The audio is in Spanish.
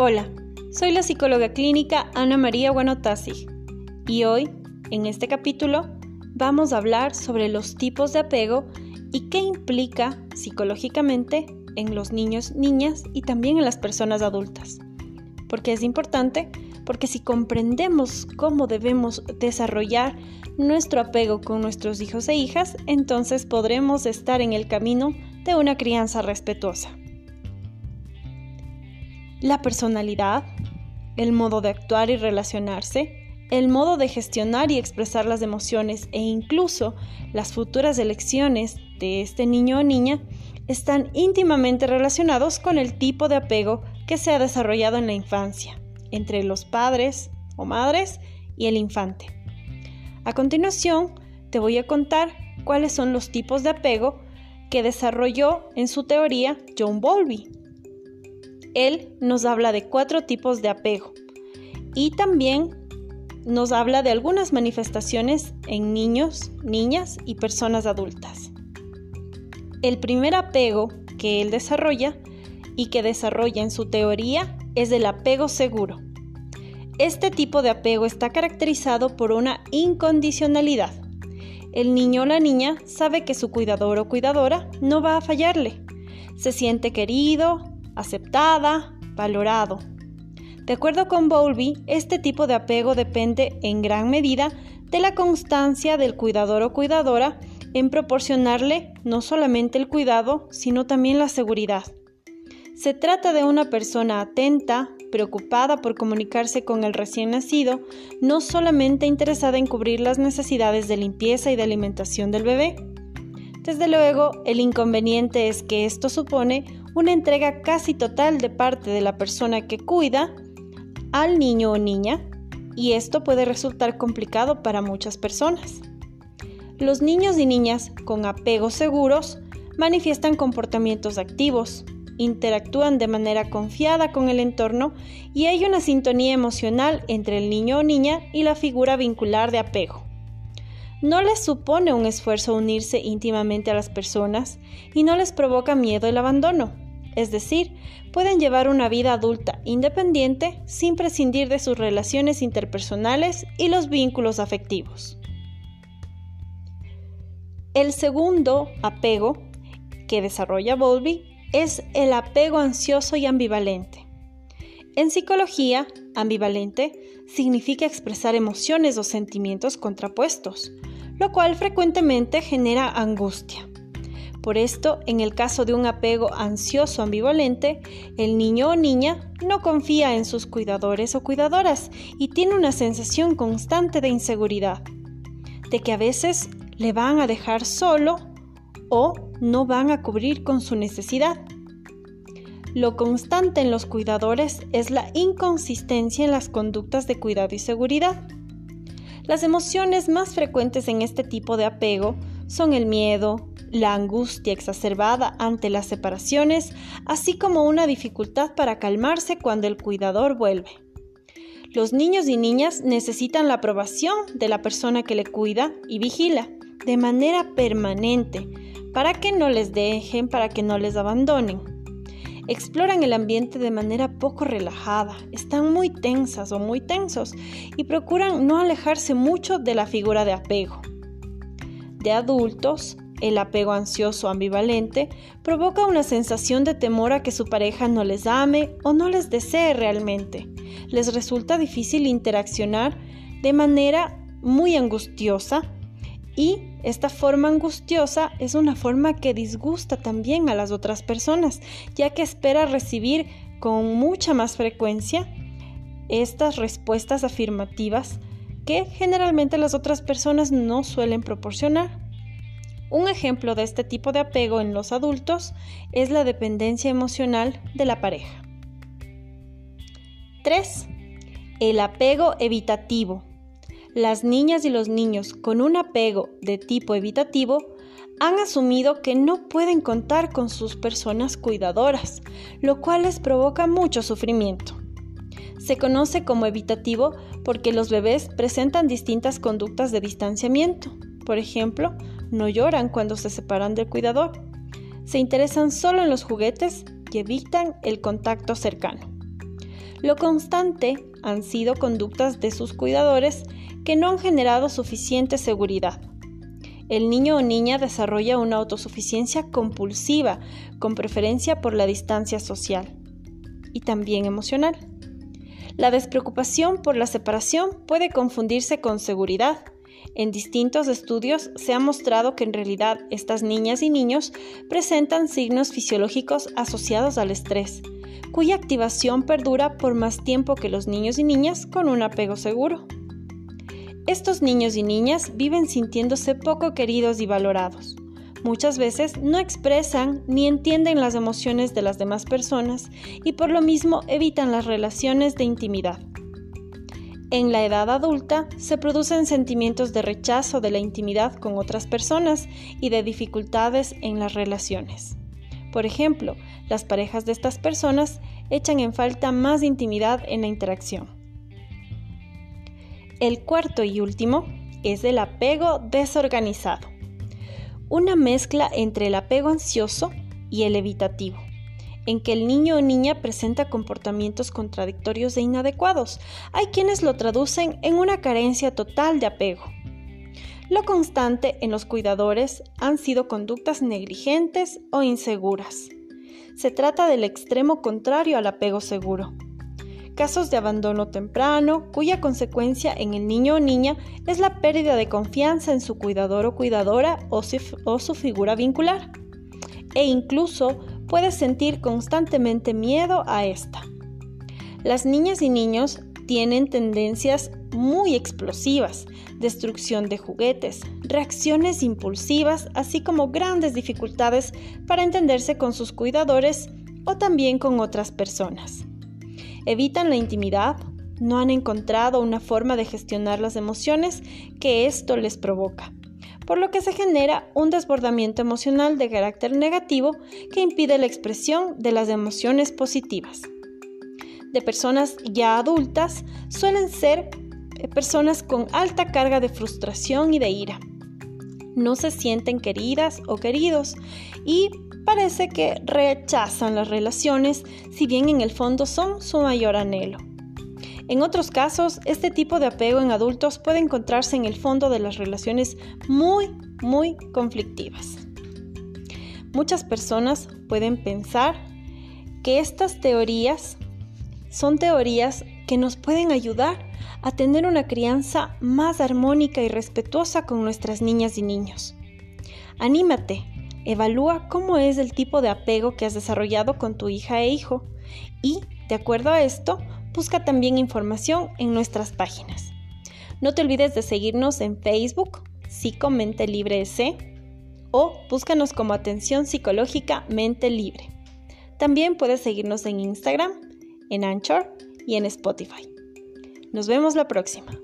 Hola, soy la psicóloga clínica Ana María Guanotasi y hoy, en este capítulo, vamos a hablar sobre los tipos de apego y qué implica psicológicamente en los niños, niñas y también en las personas adultas. Porque es importante? Porque si comprendemos cómo debemos desarrollar nuestro apego con nuestros hijos e hijas, entonces podremos estar en el camino de una crianza respetuosa. La personalidad, el modo de actuar y relacionarse, el modo de gestionar y expresar las emociones e incluso las futuras elecciones de este niño o niña están íntimamente relacionados con el tipo de apego que se ha desarrollado en la infancia, entre los padres o madres y el infante. A continuación, te voy a contar cuáles son los tipos de apego que desarrolló en su teoría John Bowlby él nos habla de cuatro tipos de apego y también nos habla de algunas manifestaciones en niños, niñas y personas adultas. El primer apego que él desarrolla y que desarrolla en su teoría es el apego seguro. Este tipo de apego está caracterizado por una incondicionalidad. El niño o la niña sabe que su cuidador o cuidadora no va a fallarle. Se siente querido, aceptada, valorado. De acuerdo con Bowlby, este tipo de apego depende en gran medida de la constancia del cuidador o cuidadora en proporcionarle no solamente el cuidado, sino también la seguridad. Se trata de una persona atenta, preocupada por comunicarse con el recién nacido, no solamente interesada en cubrir las necesidades de limpieza y de alimentación del bebé. Desde luego, el inconveniente es que esto supone una entrega casi total de parte de la persona que cuida al niño o niña y esto puede resultar complicado para muchas personas. Los niños y niñas con apegos seguros manifiestan comportamientos activos, interactúan de manera confiada con el entorno y hay una sintonía emocional entre el niño o niña y la figura vincular de apego. No les supone un esfuerzo unirse íntimamente a las personas y no les provoca miedo el abandono es decir, pueden llevar una vida adulta independiente sin prescindir de sus relaciones interpersonales y los vínculos afectivos. El segundo apego que desarrolla Bowlby es el apego ansioso y ambivalente. En psicología, ambivalente significa expresar emociones o sentimientos contrapuestos, lo cual frecuentemente genera angustia. Por esto, en el caso de un apego ansioso ambivalente, el niño o niña no confía en sus cuidadores o cuidadoras y tiene una sensación constante de inseguridad, de que a veces le van a dejar solo o no van a cubrir con su necesidad. Lo constante en los cuidadores es la inconsistencia en las conductas de cuidado y seguridad. Las emociones más frecuentes en este tipo de apego son el miedo, la angustia exacerbada ante las separaciones, así como una dificultad para calmarse cuando el cuidador vuelve. Los niños y niñas necesitan la aprobación de la persona que le cuida y vigila de manera permanente para que no les dejen, para que no les abandonen. Exploran el ambiente de manera poco relajada, están muy tensas o muy tensos y procuran no alejarse mucho de la figura de apego. De adultos, el apego ansioso ambivalente provoca una sensación de temor a que su pareja no les ame o no les desee realmente. Les resulta difícil interaccionar de manera muy angustiosa y esta forma angustiosa es una forma que disgusta también a las otras personas, ya que espera recibir con mucha más frecuencia estas respuestas afirmativas que generalmente las otras personas no suelen proporcionar. Un ejemplo de este tipo de apego en los adultos es la dependencia emocional de la pareja. 3. El apego evitativo. Las niñas y los niños con un apego de tipo evitativo han asumido que no pueden contar con sus personas cuidadoras, lo cual les provoca mucho sufrimiento. Se conoce como evitativo porque los bebés presentan distintas conductas de distanciamiento. Por ejemplo, no lloran cuando se separan del cuidador. Se interesan solo en los juguetes y evitan el contacto cercano. Lo constante han sido conductas de sus cuidadores que no han generado suficiente seguridad. El niño o niña desarrolla una autosuficiencia compulsiva, con preferencia por la distancia social y también emocional. La despreocupación por la separación puede confundirse con seguridad. En distintos estudios se ha mostrado que en realidad estas niñas y niños presentan signos fisiológicos asociados al estrés, cuya activación perdura por más tiempo que los niños y niñas con un apego seguro. Estos niños y niñas viven sintiéndose poco queridos y valorados. Muchas veces no expresan ni entienden las emociones de las demás personas y por lo mismo evitan las relaciones de intimidad. En la edad adulta se producen sentimientos de rechazo de la intimidad con otras personas y de dificultades en las relaciones. Por ejemplo, las parejas de estas personas echan en falta más intimidad en la interacción. El cuarto y último es el apego desorganizado una mezcla entre el apego ansioso y el evitativo, en que el niño o niña presenta comportamientos contradictorios e inadecuados. Hay quienes lo traducen en una carencia total de apego. Lo constante en los cuidadores han sido conductas negligentes o inseguras. Se trata del extremo contrario al apego seguro casos de abandono temprano, cuya consecuencia en el niño o niña es la pérdida de confianza en su cuidador o cuidadora o, su figura vincular, e incluso puede sentir constantemente miedo a esta. Las niñas y niños tienen tendencias muy explosivas, destrucción de juguetes, reacciones impulsivas, así como grandes dificultades para entenderse con sus cuidadores o también con otras personas evitan la intimidad, no han encontrado una forma de gestionar las emociones que esto les provoca, por lo que se genera un desbordamiento emocional de carácter negativo que impide la expresión de las emociones positivas. De personas ya adultas suelen ser eh, personas con alta carga de frustración y de ira. No se sienten queridas o queridos y parece que rechazan las relaciones, si bien en el fondo son su mayor anhelo. En otros casos, este tipo de apego en adultos puede encontrarse en el fondo de las relaciones muy, muy conflictivas. Muchas personas pueden pensar que estas teorías son teorías que nos pueden ayudar a tener una crianza más armónica y respetuosa con nuestras niñas y niños. Anímate, Evalúa cómo es el tipo de apego que has desarrollado con tu hija e hijo y, de acuerdo a esto, busca también información en nuestras páginas. No te olvides de seguirnos en Facebook, Psicomente Libre S, o búscanos como Atención Psicológica Mente Libre. También puedes seguirnos en Instagram, en Anchor y en Spotify. Nos vemos la próxima.